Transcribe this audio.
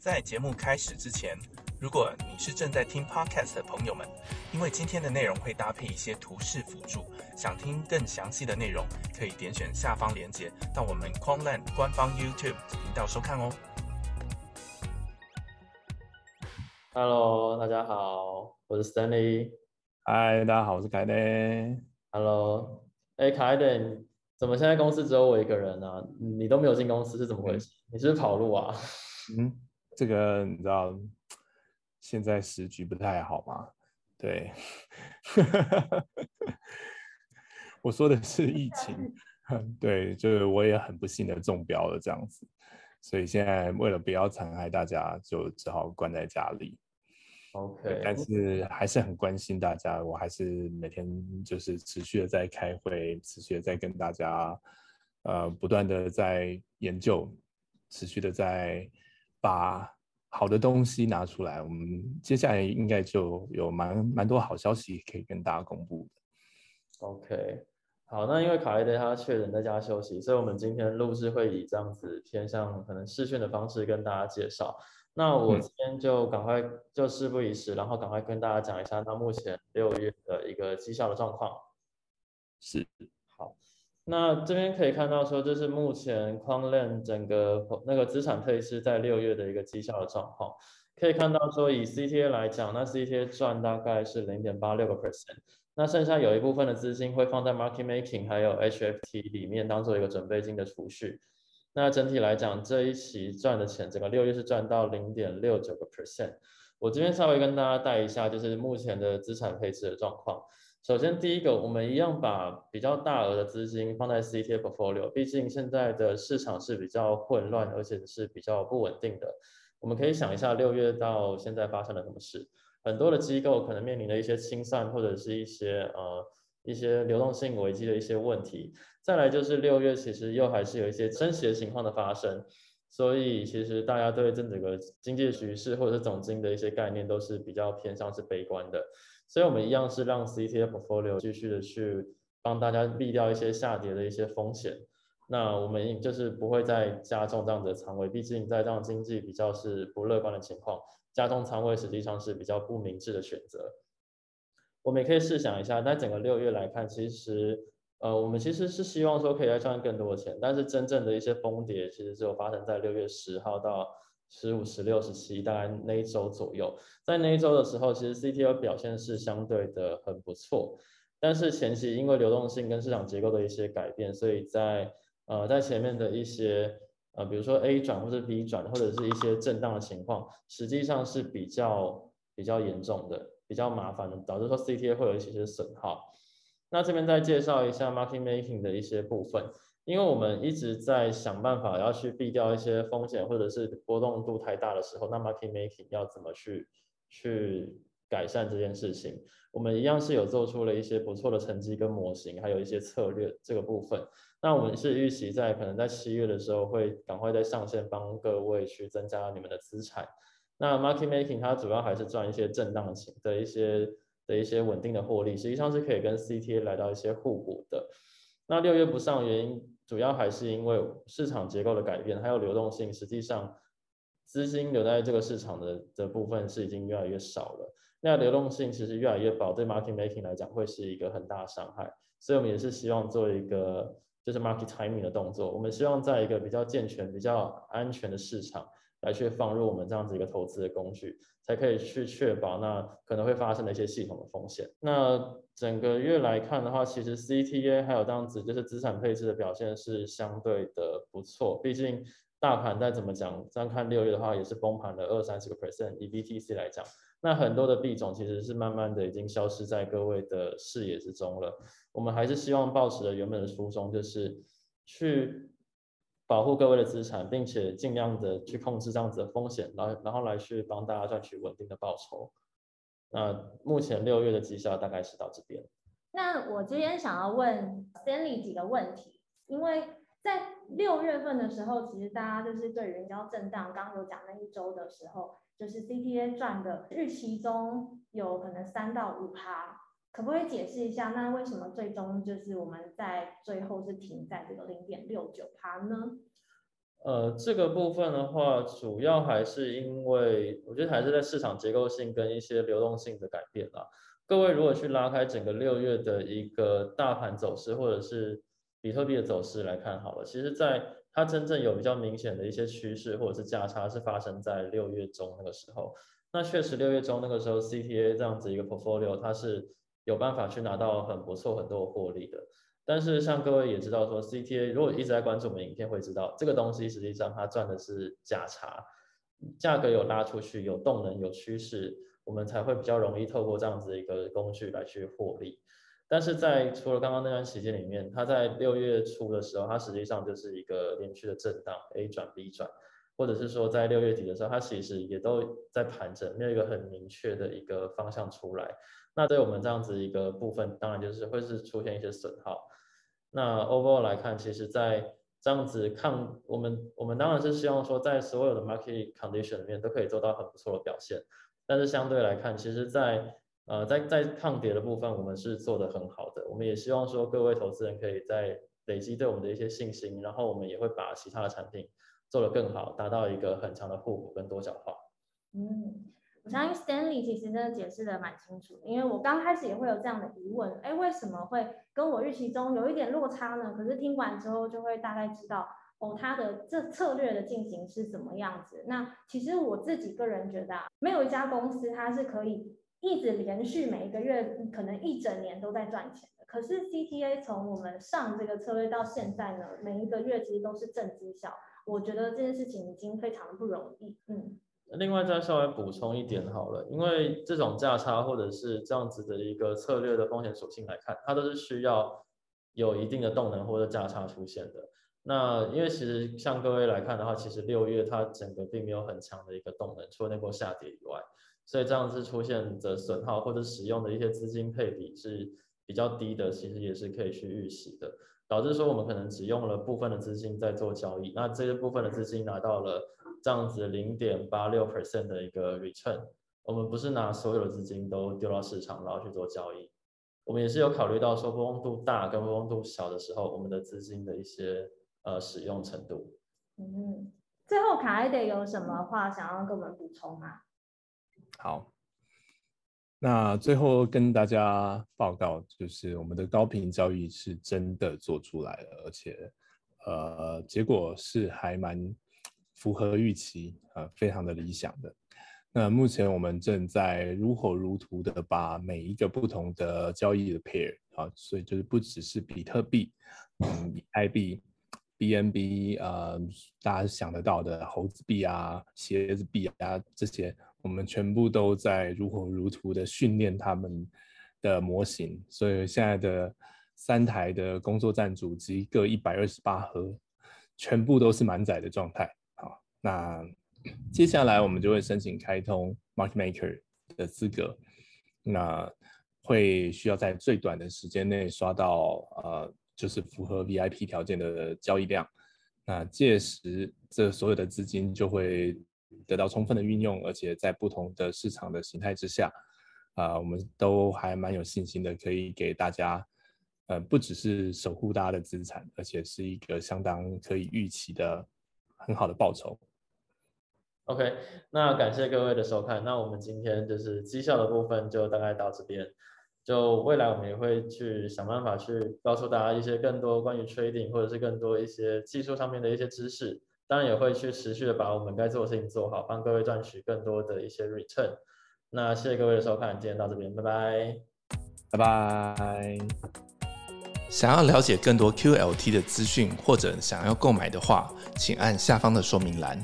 在节目开始之前，如果你是正在听 podcast 的朋友们，因为今天的内容会搭配一些图示辅助，想听更详细的内容，可以点选下方链接到我们 Quanland 官方 YouTube 频道收看哦。Hello，大家好，我是 Stanley。嗨，大家好，我是凯德。Hello，哎，凯德，怎么现在公司只有我一个人呢、你都没有进公司是怎么回事？你是不是跑路啊？嗯，这个你知道，现在时局不太好嘛？对，我说的是疫情，对，就是我也很不幸的中标了这样子，所以现在为了不要残害大家，就只好关在家里。OK，但是还是很关心大家，我还是每天就是持续的在开会，持续的在跟大家，呃，不断的在研究，持续的在把好的东西拿出来。我们接下来应该就有蛮蛮多好消息可以跟大家公布的。OK，好，那因为卡莱德他确诊在家休息，所以我们今天录制会以这样子偏向可能视讯的方式跟大家介绍。那我嗯今天就赶快就事不宜迟，然后赶快跟大家讲一下到目前六月的一个绩效的状况。是，好，那这边可以看到说，这是目前 Quant 整个那个资产配置在六月的一个绩效的状况。可以看到说，以 CTA 来讲，那 CTA 赚大概是零点八六个 percent，那剩下有一部分的资金会放在 market making 还有 HFT 里面当做一个准备金的储蓄。那整体来讲，这一期赚的钱，整个六月是赚到零点六九个 percent。我这边稍微跟大家带一下，就是目前的资产配置的状况。首先，第一个，我们一样把比较大额的资金放在 CTA portfolio，毕竟现在的市场是比较混乱，而且是比较不稳定的。我们可以想一下，六月到现在发生了什么事？很多的机构可能面临了一些清算，或者是一些呃一些流动性危机的一些问题。再来就是六月，其实又还是有一些升息的情况的发生，所以其实大家对这整个经济局势或者是总经的一些概念都是比较偏向是悲观的。所以我们一样是让 ctfoil 继续的去帮大家避掉一些下跌的一些风险。那我们就是不会再加重这样的仓位，毕竟在这样经济比较是不乐观的情况，加重仓位实际上是比较不明智的选择。我们也可以试想一下，在整个六月来看，其实呃我们其实是希望说可以再赚更多的钱，但是真正的一些崩跌其实只有发生在六月十号到十五、十六、十七，大概那一周左右。在那一周的时候，其实 CTO 表现是相对的很不错，但是前期因为流动性跟市场结构的一些改变，所以在呃在前面的一些呃比如说 A 转或者 B 转或者是一些震荡的情况，实际上是比较比较严重的，比较麻烦的，导致说 CTA 会有一些损耗。那这边再介绍一下 market making 的一些部分。因为我们一直在想办法要去避掉一些风险，或者是波动度太大的时候，那 market making 要怎么去去改善这件事情？我们一样是有做出了一些不错的成绩跟模型，还有一些策略这个部分。那我们是预期在可能在七月的时候会赶快在上线帮各位去增加你们的资产。那 market making 它主要还是赚一些震荡型的一些的一些稳定的获利，实际上是可以跟 CTA 来到一些互补的。那六月不上原因主要还是因为市场结构的改变，还有流动性，实际上资金留在这个市场的的部分是已经越来越少了。那流动性其实越来越薄，对 market making 来讲会是一个很大的伤害。所以我们也是希望做一个就是 market timing 的动作，我们希望在一个比较健全、比较安全的市场来去放入我们这样子一个投资的工具，才可以去确保那可能会发生的一些系统的风险。那整个月来看的话，其实 CTA 还有这样子就是资产配置的表现是相对的不错，毕竟大盘再怎么讲，这样看六月的话也是崩盘了二三十个 percent，以 BTC 来讲，那很多的币种其实是慢慢的已经消失在各位的视野之中了。我们还是希望保持了原本的初衷，就是去保护各位的资产，并且尽量的去控制这样子的风险，然后然后来去帮大家赚取稳定的报酬。那目前六月的绩效大概是到这边。那我这边想要问 Stanley 几个问题，因为在六月份的时候，其实大家就是对人交震荡，刚刚有讲那一周的时候，就是 CTA 赚的预期中有可能三到五趴，可不可以解释一下，那为什么最终就是我们在最后是停在这个零点六九趴呢？呃，这个部分的话，主要还是因为我觉得还是在市场结构性跟一些流动性的改变啦。各位如果去拉开整个六月的一个大盘走势，或者是比特币的走势来看好了，其实在它真正有比较明显的一些趋势或者是价差是发生在六月中那个时候。那确实六月中那个时候，CTA 这样子一个 portfolio 它是有办法去拿到很不错很多的获利的。但是像各位也知道说，CTA 如果一直在关注我们影片，会知道这个东西实际上它赚的是价差，价格有拉出去，有动能，有趋势，我们才会比较容易透过这样子一个工具来去获利。但是在除了刚刚那段时间里面，它在六月初的时候，它实际上就是一个连续的震荡，A 转 B 转，或者是说在六月底的时候，它其实也都在盘整，没有一个很明确的一个方向出来。那对我们这样子一个部分，当然就是会是出现一些损耗。那 overall 来看，其实，在这样子抗我们，我们当然是希望说，在所有的 market condition 里面都可以做到很不错的表现。但是相对来看，其实，在呃在在抗跌的部分，我们是做的很好的。我们也希望说，各位投资人可以在累积对我们的一些信心，然后我们也会把其他的产品做得更好，达到一个很强的互补跟多角化。嗯。我相信 Stanley 其实真的解释的蛮清楚，因为我刚开始也会有这样的疑问，哎，为什么会跟我预期中有一点落差呢？可是听完之后就会大概知道，哦，他的这策略的进行是怎么样子。那其实我自己个人觉得，啊，没有一家公司它是可以一直连续每一个月可能一整年都在赚钱。可是 CTA 从我们上这个策略到现在呢，每一个月其实都是正绩效，我觉得这件事情已经非常的不容易，嗯。另外再稍微补充一点好了，因为这种价差或者是这样子的一个策略的风险属性来看，它都是需要有一定的动能或者价差出现的。那因为其实像各位来看的话，其实六月它整个并没有很强的一个动能，除了那波下跌以外，所以这样子出现的损耗或者使用的一些资金配比是比较低的，其实也是可以去预习的，导致说我们可能只用了部分的资金在做交易，那这些部分的资金拿到了。这样子零点八六 percent 的一个 return，我们不是拿所有的资金都丢到市场然后去做交易，我们也是有考虑到说波动度大跟波动度小的时候，我们的资金的一些呃使用程度。嗯，最后卡埃德有什么话想要跟我们补充吗？好，那最后跟大家报告，就是我们的高频交易是真的做出来了，而且呃结果是还蛮。符合预期啊，非常的理想的。那目前我们正在如火如荼的把每一个不同的交易的 pair 啊，所以就是不只是比特币、嗯，以太币、BNB 啊，大家想得到的猴子币啊、鞋子币啊这些，我们全部都在如火如荼的训练他们的模型。所以现在的三台的工作站主机各一百二十八核，全部都是满载的状态。好那接下来我们就会申请开通 Market Maker 的资格，那会需要在最短的时间内刷到呃，就是符合 VIP 条件的交易量。那届时这所有的资金就会得到充分的运用，而且在不同的市场的形态之下，啊，我们都还蛮有信心的，可以给大家，呃，不只是守护大家的资产，而且是一个相当可以预期的很好的报酬。OK，那感谢各位的收看。那我们今天就是绩效的部分就大概到这边。就未来我们也会去想办法去告诉大家一些更多关于 trading 或者是更多一些技术上面的一些知识。当然也会去持续的把我们该做的事情做好，帮各位赚取更多的一些 return。那谢谢各位的收看，今天到这边，拜拜，拜拜。想要了解更多 QLT 的资讯或者想要购买的话，请按下方的说明栏。